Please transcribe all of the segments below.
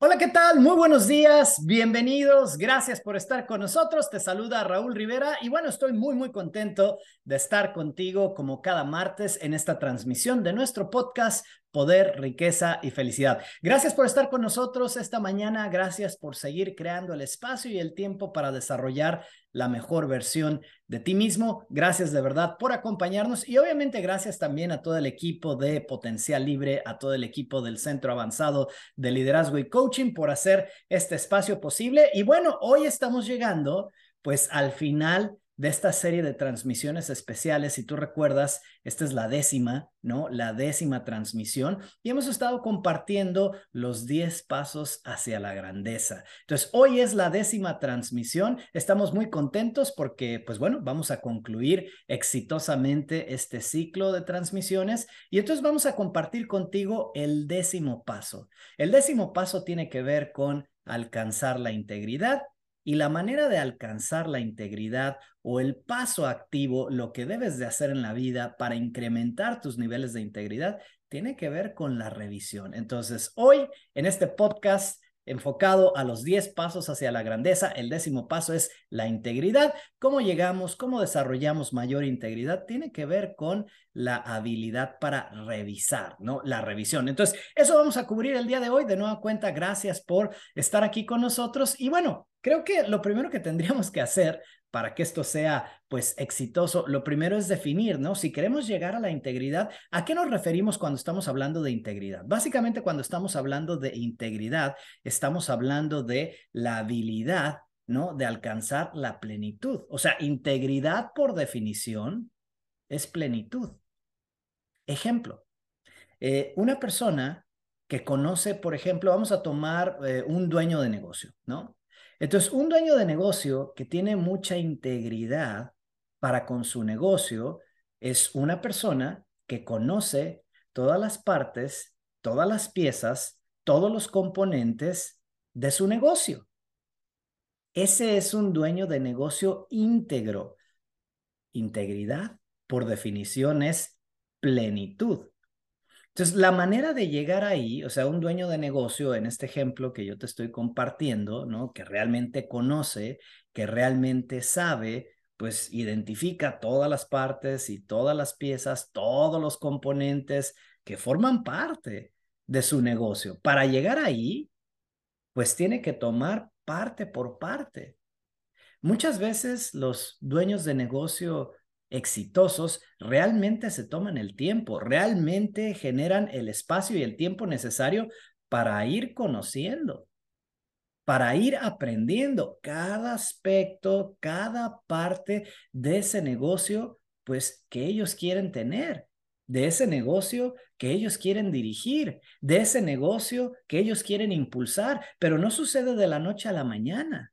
Hola, ¿qué tal? Muy buenos días, bienvenidos, gracias por estar con nosotros. Te saluda Raúl Rivera y bueno, estoy muy, muy contento de estar contigo como cada martes en esta transmisión de nuestro podcast Poder, Riqueza y Felicidad. Gracias por estar con nosotros esta mañana, gracias por seguir creando el espacio y el tiempo para desarrollar la mejor versión de ti mismo. Gracias de verdad por acompañarnos y obviamente gracias también a todo el equipo de Potencial Libre, a todo el equipo del Centro Avanzado de Liderazgo y Coaching por hacer este espacio posible. Y bueno, hoy estamos llegando pues al final de esta serie de transmisiones especiales. Si tú recuerdas, esta es la décima, ¿no? La décima transmisión y hemos estado compartiendo los 10 pasos hacia la grandeza. Entonces, hoy es la décima transmisión. Estamos muy contentos porque, pues bueno, vamos a concluir exitosamente este ciclo de transmisiones y entonces vamos a compartir contigo el décimo paso. El décimo paso tiene que ver con alcanzar la integridad y la manera de alcanzar la integridad o el paso activo, lo que debes de hacer en la vida para incrementar tus niveles de integridad, tiene que ver con la revisión. Entonces, hoy en este podcast enfocado a los 10 pasos hacia la grandeza. El décimo paso es la integridad. ¿Cómo llegamos? ¿Cómo desarrollamos mayor integridad? Tiene que ver con la habilidad para revisar, ¿no? La revisión. Entonces, eso vamos a cubrir el día de hoy. De nueva cuenta, gracias por estar aquí con nosotros. Y bueno, creo que lo primero que tendríamos que hacer para que esto sea pues exitoso, lo primero es definir, ¿no? Si queremos llegar a la integridad, ¿a qué nos referimos cuando estamos hablando de integridad? Básicamente cuando estamos hablando de integridad, estamos hablando de la habilidad, ¿no? De alcanzar la plenitud. O sea, integridad por definición es plenitud. Ejemplo, eh, una persona que conoce, por ejemplo, vamos a tomar eh, un dueño de negocio, ¿no? Entonces, un dueño de negocio que tiene mucha integridad para con su negocio es una persona que conoce todas las partes, todas las piezas, todos los componentes de su negocio. Ese es un dueño de negocio íntegro. Integridad, por definición, es plenitud. Entonces, la manera de llegar ahí, o sea, un dueño de negocio, en este ejemplo que yo te estoy compartiendo, ¿no? Que realmente conoce, que realmente sabe, pues identifica todas las partes y todas las piezas, todos los componentes que forman parte de su negocio. Para llegar ahí, pues tiene que tomar parte por parte. Muchas veces los dueños de negocio exitosos realmente se toman el tiempo, realmente generan el espacio y el tiempo necesario para ir conociendo, para ir aprendiendo cada aspecto, cada parte de ese negocio, pues que ellos quieren tener, de ese negocio que ellos quieren dirigir, de ese negocio que ellos quieren impulsar, pero no sucede de la noche a la mañana.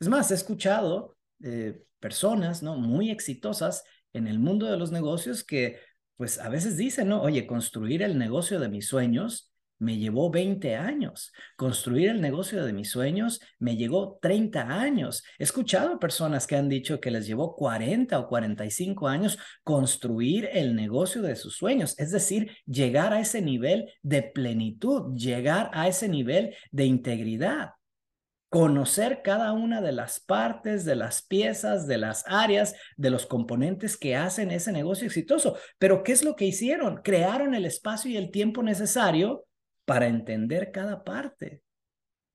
Es más, he escuchado eh, personas, ¿no? Muy exitosas en el mundo de los negocios que, pues, a veces dicen, ¿no? Oye, construir el negocio de mis sueños me llevó 20 años. Construir el negocio de mis sueños me llevó 30 años. He escuchado personas que han dicho que les llevó 40 o 45 años construir el negocio de sus sueños, es decir, llegar a ese nivel de plenitud, llegar a ese nivel de integridad conocer cada una de las partes, de las piezas, de las áreas, de los componentes que hacen ese negocio exitoso. Pero ¿qué es lo que hicieron? Crearon el espacio y el tiempo necesario para entender cada parte,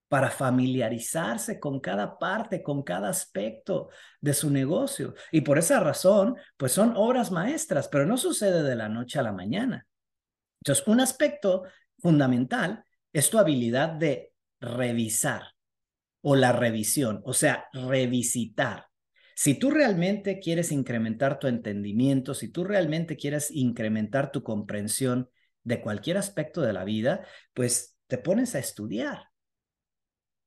para familiarizarse con cada parte, con cada aspecto de su negocio. Y por esa razón, pues son obras maestras, pero no sucede de la noche a la mañana. Entonces, un aspecto fundamental es tu habilidad de revisar o la revisión, o sea, revisitar. Si tú realmente quieres incrementar tu entendimiento, si tú realmente quieres incrementar tu comprensión de cualquier aspecto de la vida, pues te pones a estudiar,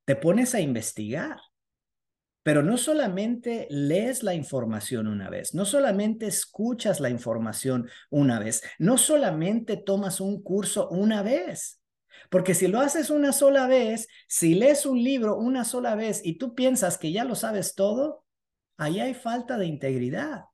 te pones a investigar. Pero no solamente lees la información una vez, no solamente escuchas la información una vez, no solamente tomas un curso una vez. Porque si lo haces una sola vez, si lees un libro una sola vez y tú piensas que ya lo sabes todo, ahí hay falta de integridad.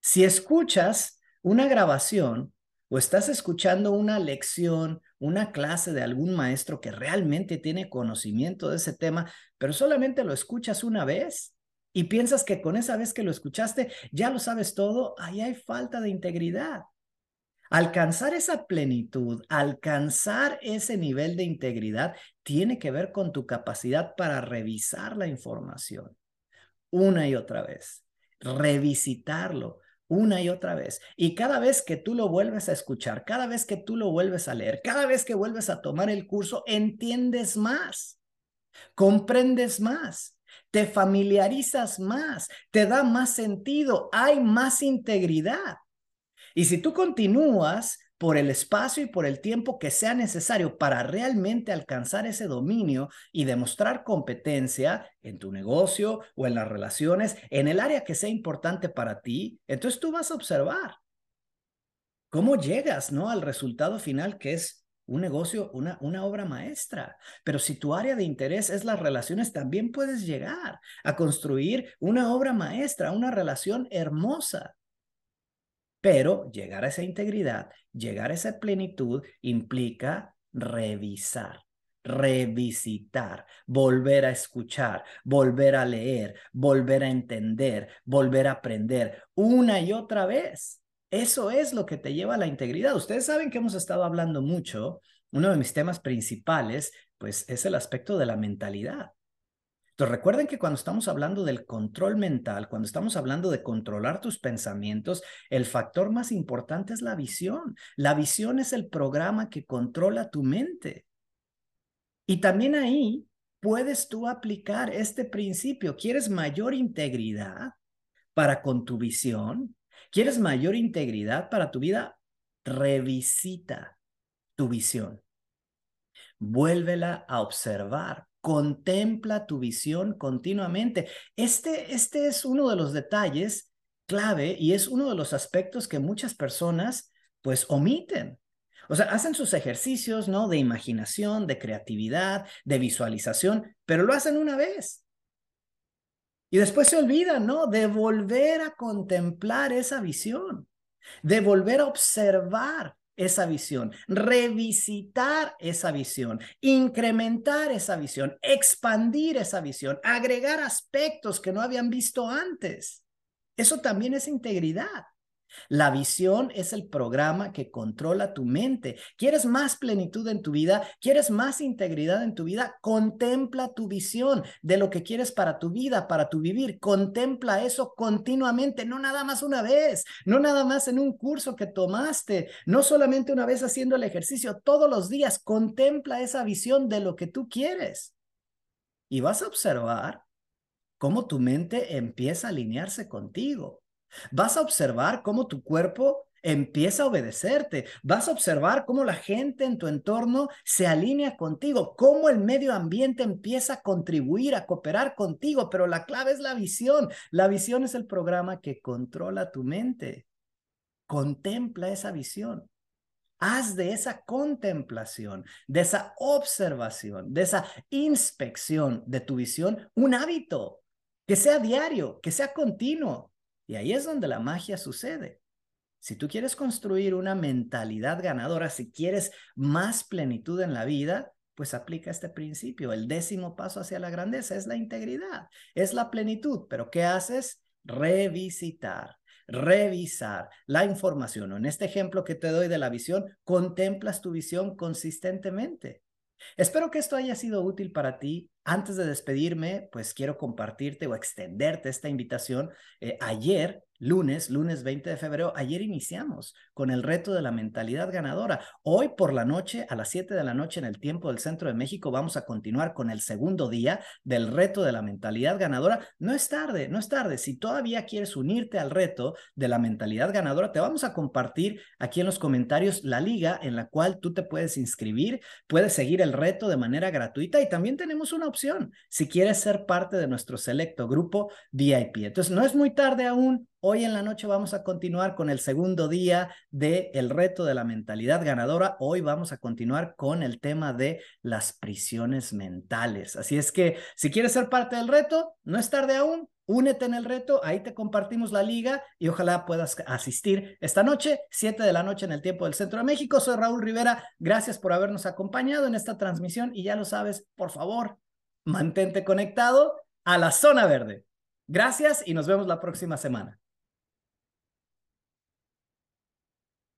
Si escuchas una grabación o estás escuchando una lección, una clase de algún maestro que realmente tiene conocimiento de ese tema, pero solamente lo escuchas una vez y piensas que con esa vez que lo escuchaste ya lo sabes todo, ahí hay falta de integridad. Alcanzar esa plenitud, alcanzar ese nivel de integridad, tiene que ver con tu capacidad para revisar la información una y otra vez, revisitarlo, una y otra vez. Y cada vez que tú lo vuelves a escuchar, cada vez que tú lo vuelves a leer, cada vez que vuelves a tomar el curso, entiendes más, comprendes más, te familiarizas más, te da más sentido, hay más integridad. Y si tú continúas por el espacio y por el tiempo que sea necesario para realmente alcanzar ese dominio y demostrar competencia en tu negocio o en las relaciones, en el área que sea importante para ti, entonces tú vas a observar cómo llegas, ¿no? Al resultado final que es un negocio, una, una obra maestra. Pero si tu área de interés es las relaciones, también puedes llegar a construir una obra maestra, una relación hermosa. Pero llegar a esa integridad, llegar a esa plenitud implica revisar, revisitar, volver a escuchar, volver a leer, volver a entender, volver a aprender una y otra vez. Eso es lo que te lleva a la integridad. Ustedes saben que hemos estado hablando mucho. Uno de mis temas principales, pues, es el aspecto de la mentalidad. Entonces, recuerden que cuando estamos hablando del control mental, cuando estamos hablando de controlar tus pensamientos, el factor más importante es la visión. La visión es el programa que controla tu mente. Y también ahí puedes tú aplicar este principio. ¿Quieres mayor integridad para con tu visión? ¿Quieres mayor integridad para tu vida? Revisita tu visión. Vuélvela a observar contempla tu visión continuamente. Este, este es uno de los detalles clave y es uno de los aspectos que muchas personas pues omiten. O sea, hacen sus ejercicios, ¿no? De imaginación, de creatividad, de visualización, pero lo hacen una vez. Y después se olvidan, ¿no? De volver a contemplar esa visión, de volver a observar esa visión, revisitar esa visión, incrementar esa visión, expandir esa visión, agregar aspectos que no habían visto antes. Eso también es integridad. La visión es el programa que controla tu mente. ¿Quieres más plenitud en tu vida? ¿Quieres más integridad en tu vida? Contempla tu visión de lo que quieres para tu vida, para tu vivir. Contempla eso continuamente, no nada más una vez, no nada más en un curso que tomaste, no solamente una vez haciendo el ejercicio, todos los días. Contempla esa visión de lo que tú quieres. Y vas a observar cómo tu mente empieza a alinearse contigo Vas a observar cómo tu cuerpo empieza a obedecerte. Vas a observar cómo la gente en tu entorno se alinea contigo, cómo el medio ambiente empieza a contribuir, a cooperar contigo, pero la clave es la visión. La visión es el programa que controla tu mente. Contempla esa visión. Haz de esa contemplación, de esa observación, de esa inspección de tu visión un hábito, que sea diario, que sea continuo, y ahí es donde la magia sucede. Si tú quieres construir una mentalidad ganadora, si quieres más plenitud en la vida, pues aplica este principio. El décimo paso hacia la grandeza es la integridad, es la plenitud. Pero ¿qué haces? Revisitar, revisar la información. en este ejemplo que te doy de la visión, contemplas tu visión consistentemente. Espero que esto haya sido útil para ti. Antes de despedirme, pues quiero compartirte o extenderte esta invitación. Eh, ayer lunes, lunes 20 de febrero, ayer iniciamos con el reto de la mentalidad ganadora. Hoy por la noche, a las 7 de la noche en el tiempo del Centro de México, vamos a continuar con el segundo día del reto de la mentalidad ganadora. No es tarde, no es tarde. Si todavía quieres unirte al reto de la mentalidad ganadora, te vamos a compartir aquí en los comentarios la liga en la cual tú te puedes inscribir, puedes seguir el reto de manera gratuita y también tenemos una opción si quieres ser parte de nuestro selecto grupo VIP. Entonces, no es muy tarde aún. Hoy en la noche vamos a continuar con el segundo día de el reto de la mentalidad ganadora. Hoy vamos a continuar con el tema de las prisiones mentales. Así es que si quieres ser parte del reto, no es tarde aún. Únete en el reto, ahí te compartimos la liga y ojalá puedas asistir esta noche, 7 de la noche en el tiempo del Centro de México. Soy Raúl Rivera, gracias por habernos acompañado en esta transmisión y ya lo sabes, por favor, mantente conectado a la zona verde. Gracias y nos vemos la próxima semana.